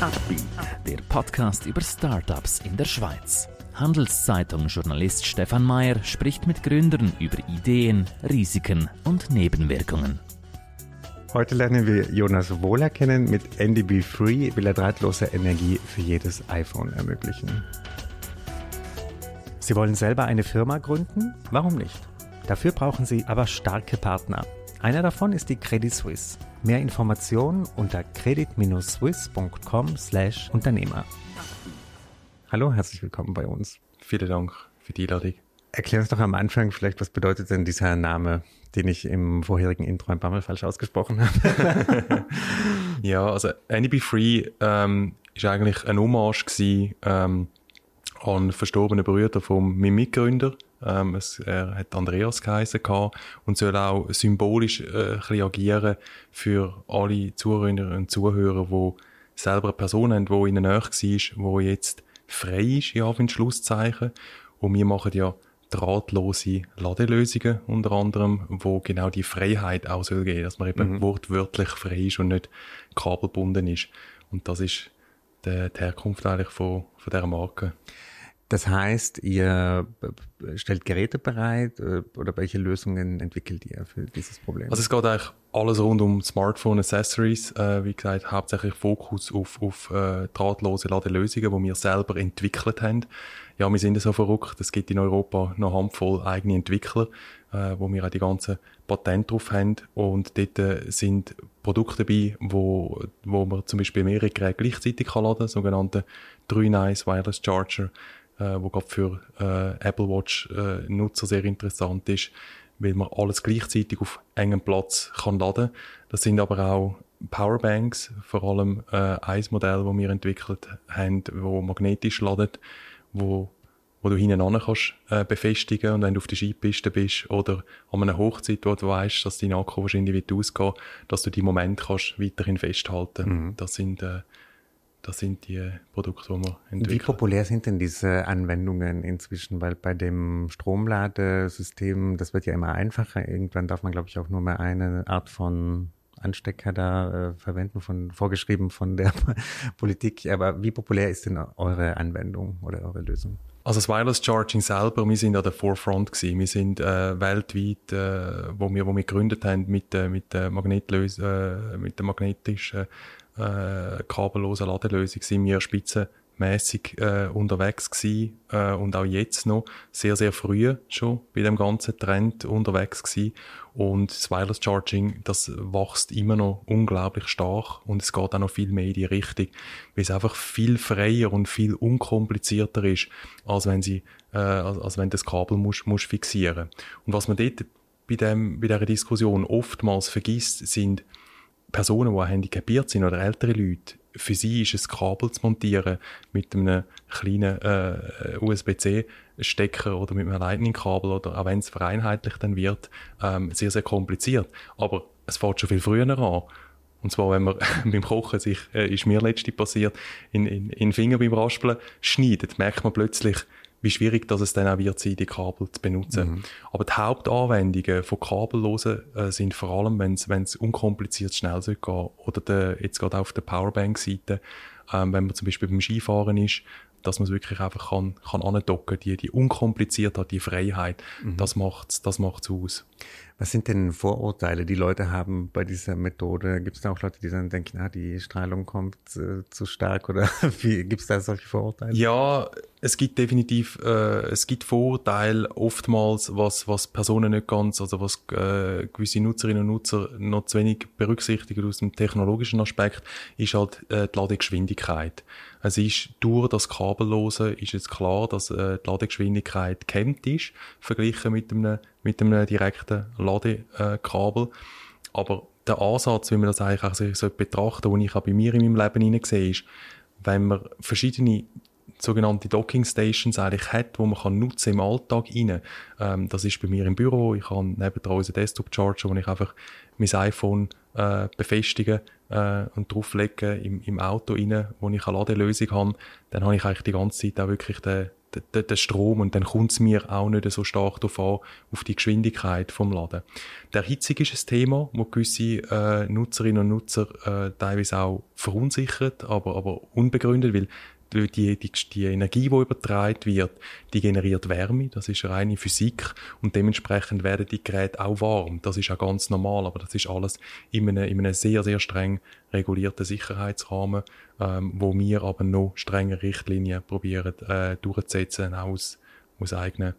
Upbeat, der Podcast über Startups in der Schweiz. Handelszeitung-Journalist Stefan Mayer spricht mit Gründern über Ideen, Risiken und Nebenwirkungen. Heute lernen wir Jonas Wohler kennen. Mit NDB Free will er drahtlose Energie für jedes iPhone ermöglichen. Sie wollen selber eine Firma gründen? Warum nicht? Dafür brauchen Sie aber starke Partner. Einer davon ist die Credit Suisse. Mehr Informationen unter credit-swiss.com/Unternehmer. Hallo, herzlich willkommen bei uns. Vielen Dank für die Einladung. Erklär uns doch am Anfang vielleicht, was bedeutet denn dieser Name, den ich im vorherigen Intro ein paar Mal falsch ausgesprochen habe? ja, also NB Free ähm, ist eigentlich ein Hommage gewesen, ähm, an verstorbene Brüder von meinem Mitgründer. Ähm, es, er hat Andreas geheißen und soll auch symbolisch äh, ein agieren für alle Zuhörerinnen und Zuhörer, die selber eine Person haben, die ihnen näher war, die jetzt frei ist, ja, in Schlusszeichen. Und wir machen ja drahtlose Ladelösungen unter anderem, wo genau die Freiheit auch soll geben, dass man eben mhm. wortwörtlich frei ist und nicht kabelbunden ist. Und das ist die, die Herkunft eigentlich von, von dieser Marke. Das heißt, ihr stellt Geräte bereit äh, oder welche Lösungen entwickelt ihr für dieses Problem? Also es geht eigentlich alles rund um Smartphone Accessories. Äh, wie gesagt, hauptsächlich Fokus auf, auf äh, drahtlose Ladelösungen, die wir selber entwickelt haben. Ja, wir sind so verrückt. Es gibt in Europa noch eine Handvoll eigene Entwickler, äh, wo wir auch die ganzen Patente drauf haben. Und dort äh, sind Produkte dabei, wo, wo man zum Beispiel mehrere Geräte gleichzeitig kann laden, sogenannte 3 Nice Wireless Charger äh, wo gerade für äh, Apple Watch äh, Nutzer sehr interessant ist, weil man alles gleichzeitig auf engem Platz kann laden. Das sind aber auch Powerbanks, vor allem äh, ein Modell, das wir entwickelt haben, wo magnetisch ladet, wo wo du hinten an kannst äh, befestigen und wenn du auf der Skipiste bist oder an einer Hochzeit, wo du weißt, dass dein Akku wahrscheinlich wird ausgehen, dass du die Moment kannst weiterhin festhalten. Mhm. Das sind äh, das sind die Produkte, die wir entwickeln. Wie populär sind denn diese Anwendungen inzwischen? Weil bei dem Stromladesystem, das wird ja immer einfacher. Irgendwann darf man, glaube ich, auch nur mehr eine Art von Anstecker da äh, verwenden, von vorgeschrieben von der Politik. Aber wie populär ist denn eure Anwendung oder eure Lösung? Also das Wireless Charging selber, wir sind an der Forefront gewesen. Wir sind äh, weltweit, äh, wo wir wo wir gegründet haben mit äh, mit der Magnetlös äh, mit der magnetischen äh, kabellosen Ladelösung sind wir spitzenmäßig äh, unterwegs gewesen, äh, und auch jetzt noch sehr, sehr früh schon bei dem ganzen Trend unterwegs gewesen. Und das Wireless Charging, das wächst immer noch unglaublich stark und es geht auch noch viel mehr in die Richtung, weil es einfach viel freier und viel unkomplizierter ist, als wenn sie, äh, als, als wenn das Kabel muss, muss fixieren. Und was man dort bei dem, bei dieser Diskussion oftmals vergisst, sind Personen, die handicapiert sind oder ältere Leute, für sie ist es Kabel zu montieren mit einem kleinen äh, USB-C-Stecker oder mit einem Lightning-Kabel oder auch wenn es vereinheitlicht dann wird, ähm, sehr, sehr kompliziert. Aber es fährt schon viel früher an. Und zwar, wenn man beim Kochen sich, äh, ist mir letztens passiert, in, in, in Finger beim Raspeln schneidet, merkt man plötzlich, wie schwierig das es dann auch wird sein, die Kabel zu benutzen. Mhm. Aber die Hauptanwendungen von Kabellosen äh, sind vor allem, wenn es unkompliziert schnell soll gehen oder der, jetzt gerade auf der Powerbank-Seite, ähm, wenn man zum Beispiel beim Skifahren ist, dass man es wirklich einfach kann, kann andocken, die, die Unkompliziertheit, die Freiheit, mhm. das macht's, das macht's aus. Was sind denn Vorurteile, die Leute haben bei dieser Methode? Gibt es da auch Leute, die dann denken, ah, die Strahlung kommt äh, zu stark oder gibt es da solche Vorurteile? Ja, es gibt definitiv, äh, es gibt Vorurteile oftmals, was, was Personen nicht ganz, also was äh, gewisse Nutzerinnen und Nutzer noch zu wenig berücksichtigen aus dem technologischen Aspekt, ist halt äh, die Ladegeschwindigkeit. Es ist durch das Kabellose ist es klar, dass äh, die Ladegeschwindigkeit gehemmt ist, verglichen mit einem, mit einem direkten Ladekabel. Aber der Ansatz, wie man das eigentlich auch so betrachten den ich auch bei mir in meinem Leben hinein sehe, ist, wenn man verschiedene sogenannte Docking Stations eigentlich hat, wo man kann nutzen im Alltag rein. Ähm, das ist bei mir im Büro. Ich habe nebendran unseren Desktop Charger, wo ich einfach mein iPhone äh, befestigen äh, und drauflegen im, im Auto rein, wo ich eine Ladelösung habe. Dann habe ich eigentlich die ganze Zeit auch wirklich den, den, den Strom und dann kommt es mir auch nicht so stark darauf an, auf die Geschwindigkeit vom Laden. Der Erhitzung ist ein Thema, wo gewisse äh, Nutzerinnen und Nutzer äh, teilweise auch verunsichert, aber, aber unbegründet, weil die, die, die Energie, die übertragen wird, die generiert Wärme, das ist reine Physik und dementsprechend werden die Geräte auch warm. Das ist auch ganz normal, aber das ist alles in einem, in einem sehr, sehr streng regulierten Sicherheitsrahmen, ähm, wo wir aber noch strenge Richtlinien probieren äh, durchzusetzen aus, aus eigenen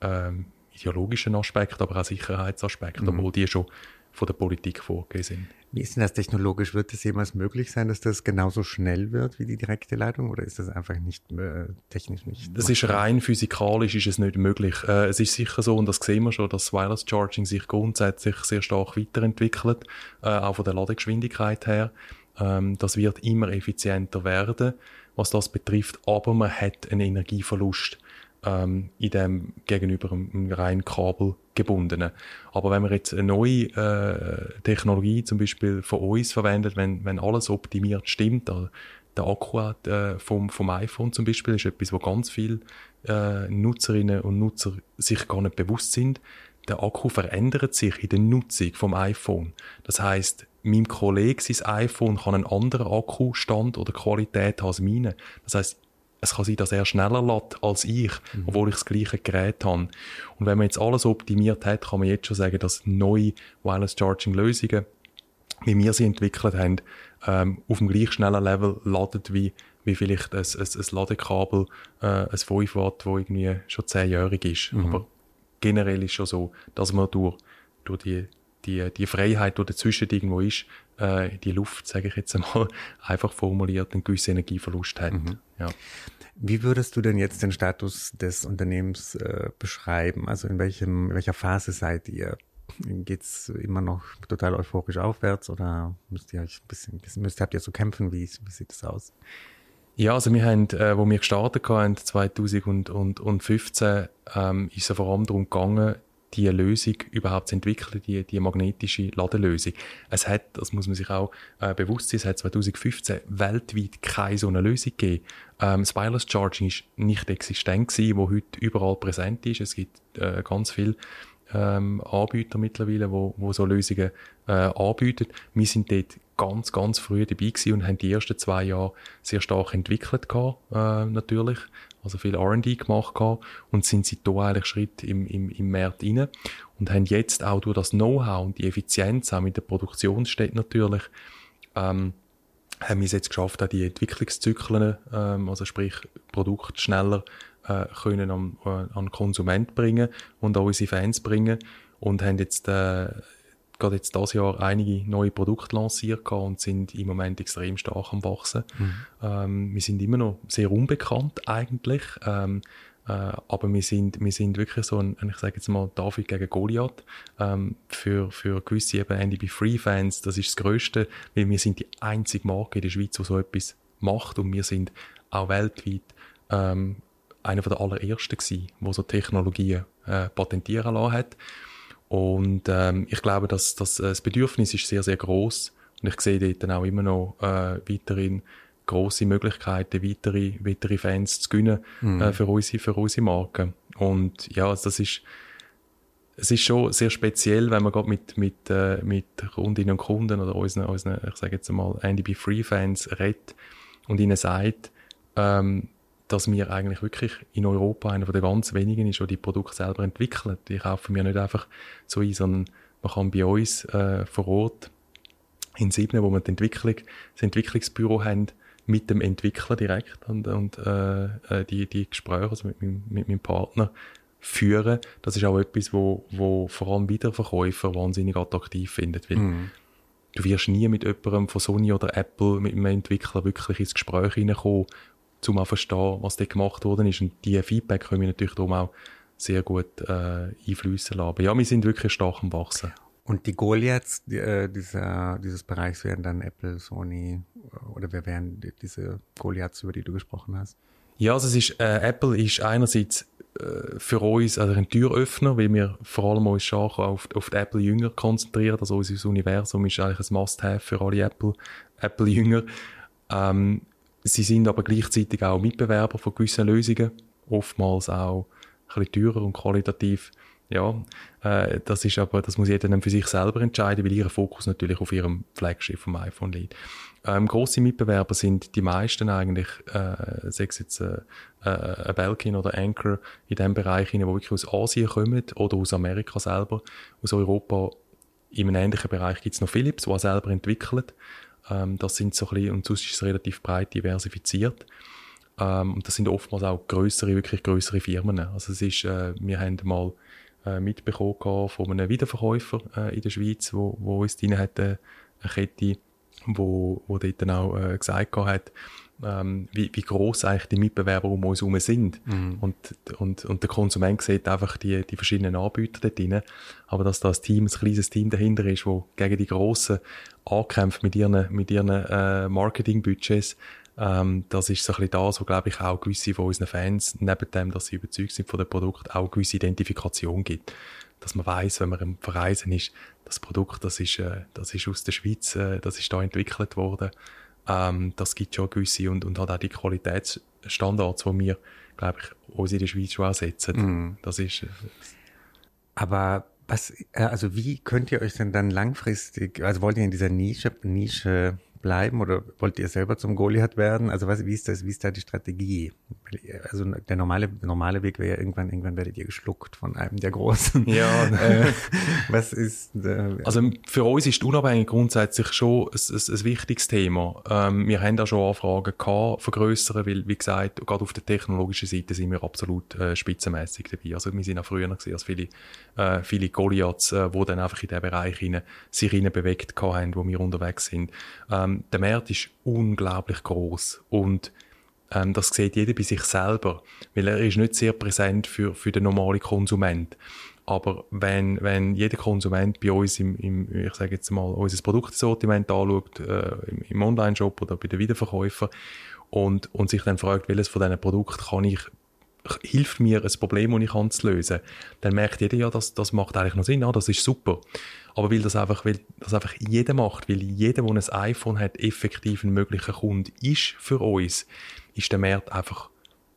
ähm, ideologischen Aspekten, aber auch Sicherheitsaspekten, mhm. obwohl die schon von der Politik vorgegeben sind. Wie ist denn das technologisch? Wird es jemals möglich sein, dass das genauso schnell wird wie die direkte Leitung oder ist das einfach nicht äh, technisch nicht? Das ist rein physikalisch ist es nicht möglich. Äh, es ist sicher so und das sehen wir schon, dass Wireless Charging sich grundsätzlich sehr stark weiterentwickelt, äh, auch von der Ladegeschwindigkeit her. Ähm, das wird immer effizienter werden, was das betrifft, aber man hat einen Energieverlust ähm, in dem gegenüber einem rein kabelgebundenen. Aber wenn man jetzt eine neue äh, Technologie zum Beispiel von uns verwendet, wenn, wenn alles optimiert stimmt, der, der Akku äh, vom, vom iPhone zum Beispiel ist etwas, wo ganz viele äh, Nutzerinnen und Nutzer sich gar nicht bewusst sind. Der Akku verändert sich in der Nutzung vom iPhone. Das heißt, meinem Kollegen sein iPhone kann einen anderen Akkustand oder Qualität als meine. Das heißt, es kann sein, dass er schneller lädt als ich, mhm. obwohl ich das gleiche Gerät habe. Und wenn man jetzt alles optimiert hat, kann man jetzt schon sagen, dass neue Wireless Charging Lösungen, wie wir sie entwickelt haben, ähm, auf dem gleich schnellen Level ladet wie, wie vielleicht ein, ein, ein Ladekabel, äh, ein 5 Watt, wo irgendwie schon zehnjährig ist. Mhm. Aber generell ist schon so, dass man durch, durch die, die, die Freiheit, die dazwischen irgendwo ist, äh, die Luft, sage ich jetzt einmal, einfach formuliert, einen gewissen Energieverlust hat. Mhm. Ja. Wie würdest du denn jetzt den Status des Unternehmens äh, beschreiben? Also in welchem, in welcher Phase seid ihr? Geht's immer noch total euphorisch aufwärts oder müsst ihr euch ein bisschen, müsst, habt ihr zu kämpfen? Wie, wie sieht das aus? Ja, also wir haben, äh, wo wir gestartet haben, 2015, ähm, ist es vor allem darum gegangen, die Lösung überhaupt zu entwickeln, die, die magnetische Ladelösung. Es hat, das muss man sich auch äh, bewusst sein, es hat 2015 weltweit keine so eine Lösung gegeben. Ähm, das Wireless Charging ist nicht existent gewesen, wo heute überall präsent ist. Es gibt äh, ganz viele ähm, Anbieter mittlerweile, wo, wo so Lösungen äh, anbieten. Wir sind dort ganz, ganz früh dabei gewesen und haben die ersten zwei Jahre sehr stark entwickelt gehabt, äh, natürlich also viel R&D gemacht gehabt und sind seitdem eigentlich Schritt im, im, im Markt rein und haben jetzt auch durch das Know-how und die Effizienz, auch mit der Produktionsstätte natürlich, ähm, haben wir es jetzt geschafft, auch die Entwicklungszyklen, ähm, also sprich Produkt schneller äh, können an, äh, an Konsument bringen und auch unsere Fans bringen und haben jetzt äh, gerade jetzt dieses Jahr einige neue Produkte lanciert und sind im Moment extrem stark am wachsen. Mhm. Ähm, wir sind immer noch sehr unbekannt eigentlich, ähm, äh, aber wir sind, wir sind wirklich so ein, ich sage jetzt mal, David gegen Goliath. Ähm, für, für gewisse eben NDB Free Fans, das ist das Größte, weil wir sind die einzige Marke in der Schweiz, die so etwas macht und wir sind auch weltweit ähm, einer der allerersten gewesen, wo so Technologien äh, patentieren lassen hat. Und ähm, ich glaube, dass, dass äh, das Bedürfnis ist sehr, sehr groß und ich sehe dort dann auch immer noch äh, weiterhin große Möglichkeiten, weitere, weitere Fans zu gewinnen mhm. äh, für, unsere, für unsere Marke. Und ja, also das ist, es ist schon sehr speziell, wenn man gerade mit, mit, äh, mit Kundinnen und Kunden oder unseren, unseren ich sage jetzt mal, NDB Free Fans redet und ihnen sagt, ähm, dass wir eigentlich wirklich in Europa einer der ganz wenigen ist, die die Produkte selber entwickeln. Die kaufen wir nicht einfach so ein, sondern man kann bei uns äh, vor Ort in Siebne, wo wir die Entwicklung, das Entwicklungsbüro haben, mit dem Entwickler direkt und, und äh, äh die, die Gespräche also mit, mit, mit meinem Partner führen. Das ist auch etwas, wo, wo vor allem Wiederverkäufer wahnsinnig attraktiv findet, weil mm. du wirst nie mit jemandem von Sony oder Apple, mit einem Entwickler wirklich ins Gespräch hineinkommen um auch verstehen, was da gemacht worden ist. Und diese Feedback können wir natürlich darum auch sehr gut äh, einflüssen lassen. Aber ja, wir sind wirklich stark am Wachsen. Und die Goliaths die, äh, dieser, dieses Bereichs wären dann Apple, Sony oder wer wären die, diese Goliaths, über die du gesprochen hast? Ja, also es ist, äh, Apple ist einerseits äh, für uns also ein Türöffner, weil wir vor allem uns stark auf, auf die Apple-Jünger konzentrieren. Also unser Universum ist eigentlich ein Must-Have für alle Apple-Jünger. Apple ähm, Sie sind aber gleichzeitig auch Mitbewerber von gewissen Lösungen. oftmals auch ein bisschen teurer und qualitativ ja, äh, das ist aber, das muss jeder dann für sich selber entscheiden, weil ihr Fokus natürlich auf ihrem Flagship vom iPhone liegt. Ähm, grosse Mitbewerber sind die meisten eigentlich, äh, sei es jetzt äh, äh, Belkin oder Anchor in dem Bereich, die wirklich aus Asien kommen oder aus Amerika selber. Aus Europa in einem ähnlichen Bereich gibt es noch Philips, der selber entwickelt. Ähm, das sind so ein bisschen, und sonst ist es relativ breit diversifiziert. Ähm, und das sind oftmals auch größere, wirklich größere Firmen. Also es ist, äh, wir haben mal äh, mitbekommen von einem Wiederverkäufer äh, in der Schweiz, wo, wo uns drin hat, äh, eine Kette, wo, wo dort dann auch äh, gesagt hat, ähm, wie, wie gross eigentlich die Mitbewerber um uns herum sind. Mhm. Und, und, und der Konsument sieht einfach die, die verschiedenen Anbieter dort drin. Aber dass da ein Team, ein kleines Team dahinter ist, wo gegen die Grossen ankämpft mit ihren, mit ihren äh, Marketingbudgets, ähm, das ist so ein bisschen das, wo, glaube ich, auch gewisse von unseren Fans, neben dem, dass sie überzeugt sind von dem Produkt, auch gewisse Identifikation gibt. Dass man weiß, wenn man im Verreisen ist, das Produkt, das ist, äh, das ist aus der Schweiz, äh, das ist da entwickelt worden. Ähm, das gibt schon gewisse und, und hat auch die Qualitätsstandards, die wir, glaube ich, uns in der Schweiz schon auch setzen. Mm. Das ist, äh, Aber was, äh, also wie könnt ihr euch denn dann langfristig, also wollt ihr in dieser Nische, Nische bleiben oder wollt ihr selber zum Goliath werden? Also was, wie ist das, wie ist da die Strategie? Also der normale, normale Weg wäre ja irgendwann, irgendwann werdet ihr geschluckt von einem der Großen. Ja. äh, was ist, äh, Also für uns ist die Unabhängigkeit grundsätzlich schon ein, ein, ein wichtiges Thema. Ähm, wir haben da schon Anfragen gehabt, vergrößern, weil, wie gesagt, gerade auf der technologischen Seite sind wir absolut äh, spitzenmäßig dabei. Also wir sind auch früher gesehen als viele, äh, viele Goliaths, äh, wo dann einfach in den Bereich rein, sich rein bewegt haben, wo wir unterwegs sind. Ähm, ähm, der Markt ist unglaublich groß und ähm, das sieht jeder bei sich selber, weil er ist nicht sehr präsent für, für den normalen Konsument. Aber wenn, wenn jeder Konsument bei uns im, im ich sage jetzt mal, unser Produktsortiment anschaut, äh, im, im Online-Shop oder bei den Wiederverkäufern und, und sich dann fragt, welches von diesen Produkten kann ich hilft mir, ein Problem, das ich habe, zu lösen, dann merkt jeder ja, das, das macht eigentlich noch Sinn, ah, das ist super. Aber weil das einfach, weil das einfach jeder macht, weil jeder, der ein iPhone hat, effektiv ein möglicher Kunde ist für uns, ist der Markt einfach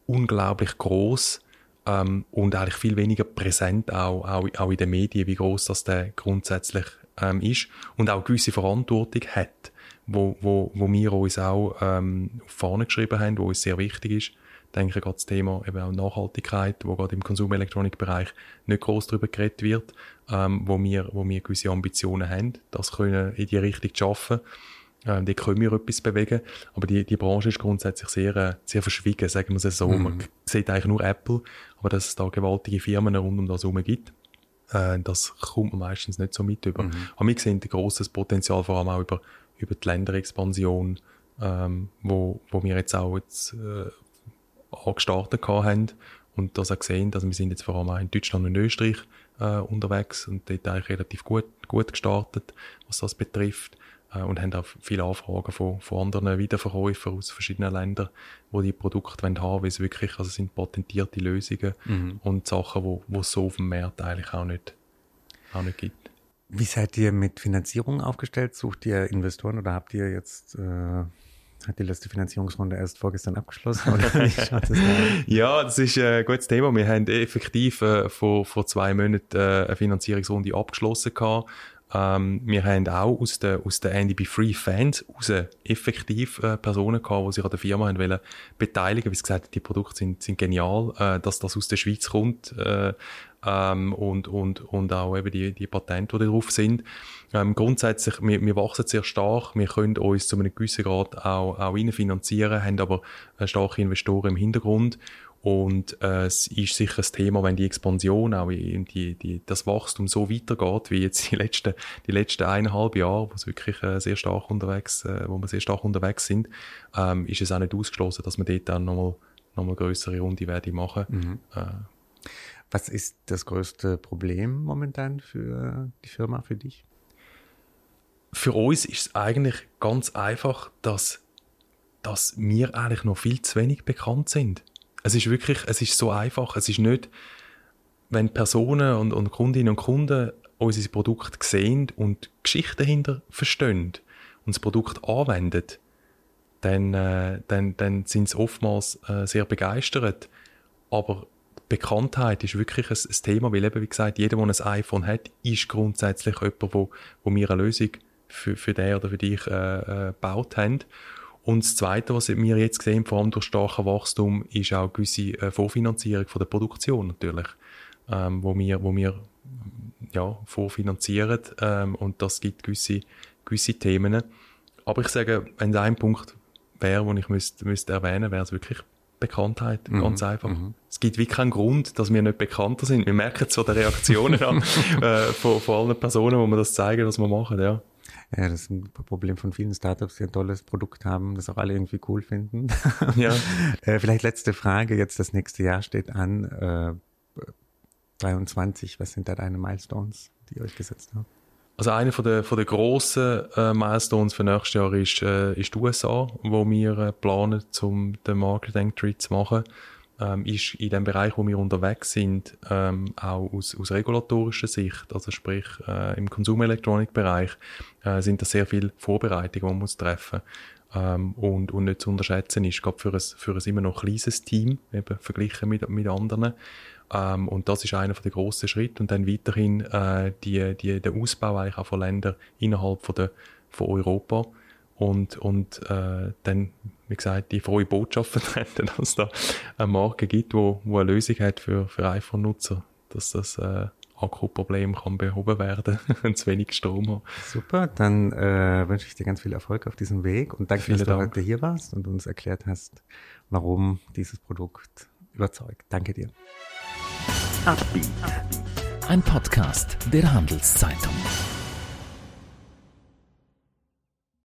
unglaublich groß ähm, und eigentlich viel weniger präsent auch, auch, auch in den Medien, wie groß das der grundsätzlich ähm, ist und auch gewisse Verantwortung hat, wo, wo, wo wir uns auch ähm, auf Fahne geschrieben haben, wo uns sehr wichtig ist denke gerade das Thema eben auch Nachhaltigkeit, wo gerade im Konsumelektronikbereich nicht groß darüber geredet wird, ähm, wo wir, wo wir gewisse Ambitionen haben, das können in die Richtung zu schaffen. Ähm, die können wir etwas bewegen, aber die, die Branche ist grundsätzlich sehr, äh, sehr verschwiegen, sagen wir es so. Mhm. Man sieht eigentlich nur Apple, aber dass es da gewaltige Firmen rund um das herum gibt, äh, das kommt man meistens nicht so mit über. Mhm. Aber wir sehen ein grosses Potenzial, vor allem auch über, über die Länderexpansion, ähm, wo, wo wir jetzt auch jetzt, äh, angestartet haben und das auch gesehen, dass wir sind jetzt vor allem auch in Deutschland und Österreich äh, unterwegs und dort eigentlich relativ gut, gut gestartet, was das betrifft äh, und haben auch viele Anfragen von, von anderen Wiederverkäufern aus verschiedenen Ländern, wo die Produkte wollen haben, weil es wirklich, also sind patentierte Lösungen mhm. und Sachen, wo, wo es so auf dem Markt eigentlich auch nicht, auch nicht gibt. Wie seid ihr mit Finanzierung aufgestellt? Sucht ihr Investoren oder habt ihr jetzt äh hat die letzte Finanzierungsrunde erst vorgestern abgeschlossen? Das ja, das ist ein gutes Thema. Wir haben effektiv äh, vor, vor zwei Monaten äh, eine Finanzierungsrunde abgeschlossen gehabt. Ähm, wir haben auch aus den, aus den NDB Free Fans raus effektiv äh, Personen gehabt, die sich an der Firma haben wollen beteiligen, wie gesagt die Produkte sind, sind genial, äh, dass das aus der Schweiz kommt äh, ähm, und, und, und auch eben die, die Patente, die drauf sind. Ähm, grundsätzlich, wir, wir wachsen sehr stark, wir können uns zu einem gewissen Grad auch, auch finanzieren, haben aber starke Investoren im Hintergrund und äh, es ist sicher ein Thema, wenn die Expansion, auch in die, die, das Wachstum so weitergeht, wie jetzt die letzten, die letzten eineinhalb Jahre, wo es wirklich äh, sehr stark unterwegs, äh, wo wir sehr stark unterwegs sind, ähm, ist es auch nicht ausgeschlossen, dass wir dort dann nochmal noch mal größere Runde werden machen. Mhm. Äh, Was ist das größte Problem momentan für die Firma, für dich? Für uns ist es eigentlich ganz einfach, dass, dass wir eigentlich noch viel zu wenig bekannt sind. Es ist wirklich, es ist so einfach. Es ist nicht, wenn Personen und, und Kundinnen und Kunden unser Produkt sehen und Geschichten dahinter verstehen und das Produkt anwenden, dann, äh, dann, dann sind sie oftmals äh, sehr begeistert. aber Bekanntheit ist wirklich ein, ein, Thema, weil eben, wie gesagt, jeder, der ein iPhone hat, ist grundsätzlich jemand, wo, wo wir eine Lösung für, für den oder für dich äh, äh, gebaut haben. Und das Zweite, was wir jetzt sehen, vor allem durch starkes Wachstum, ist auch eine gewisse äh, Vorfinanzierung von der Produktion natürlich, ähm, wo wir, wo wir ja, vorfinanzieren ähm, und das gibt gewisse, gewisse Themen. Aber ich sage, wenn es ein Punkt wäre, den ich müsste, müsste erwähnen, wäre es wirklich Bekanntheit, mhm. ganz einfach. Mhm. Es gibt wirklich keinen Grund, dass wir nicht bekannter sind. Wir merken so die Reaktionen an, äh, von, von allen Personen, wo wir das zeigen, was wir machen, ja. Ja, das ist ein Problem von vielen Startups, die ein tolles Produkt haben, das auch alle irgendwie cool finden. Ja. äh, vielleicht letzte Frage, jetzt das nächste Jahr steht an, äh, 23, was sind da deine Milestones, die ihr euch gesetzt habt? Also einer von der, von der grossen äh, Milestones für nächstes Jahr ist, äh, ist die USA, wo wir äh, planen, um den Marketing-Entry zu machen. Ähm, ist in dem Bereich, wo wir unterwegs sind, ähm, auch aus, aus regulatorischer Sicht, also sprich äh, im Konsumelektronikbereich, äh, sind da sehr viele Vorbereitungen, die man muss treffen ähm, und, und nicht zu unterschätzen ist, gerade für ein, für ein immer noch kleines Team, eben verglichen mit, mit anderen. Ähm, und das ist einer der grossen Schritte. Und dann weiterhin äh, die, die, der Ausbau eigentlich auch von Ländern innerhalb von, der, von Europa. Und, und äh, dann, wie gesagt, die frohe Botschaft vertreten, dass es da eine Marke gibt, wo, wo eine Lösung hat für, für iPhone-Nutzer, dass das äh, Akkuproblem kann behoben werden, wenn zu wenig Strom hat. Super, dann äh, wünsche ich dir ganz viel Erfolg auf diesem Weg und danke, Vielen dass du Dank. heute hier warst und uns erklärt hast, warum dieses Produkt überzeugt. Danke dir. Ein Podcast der Handelszeitung.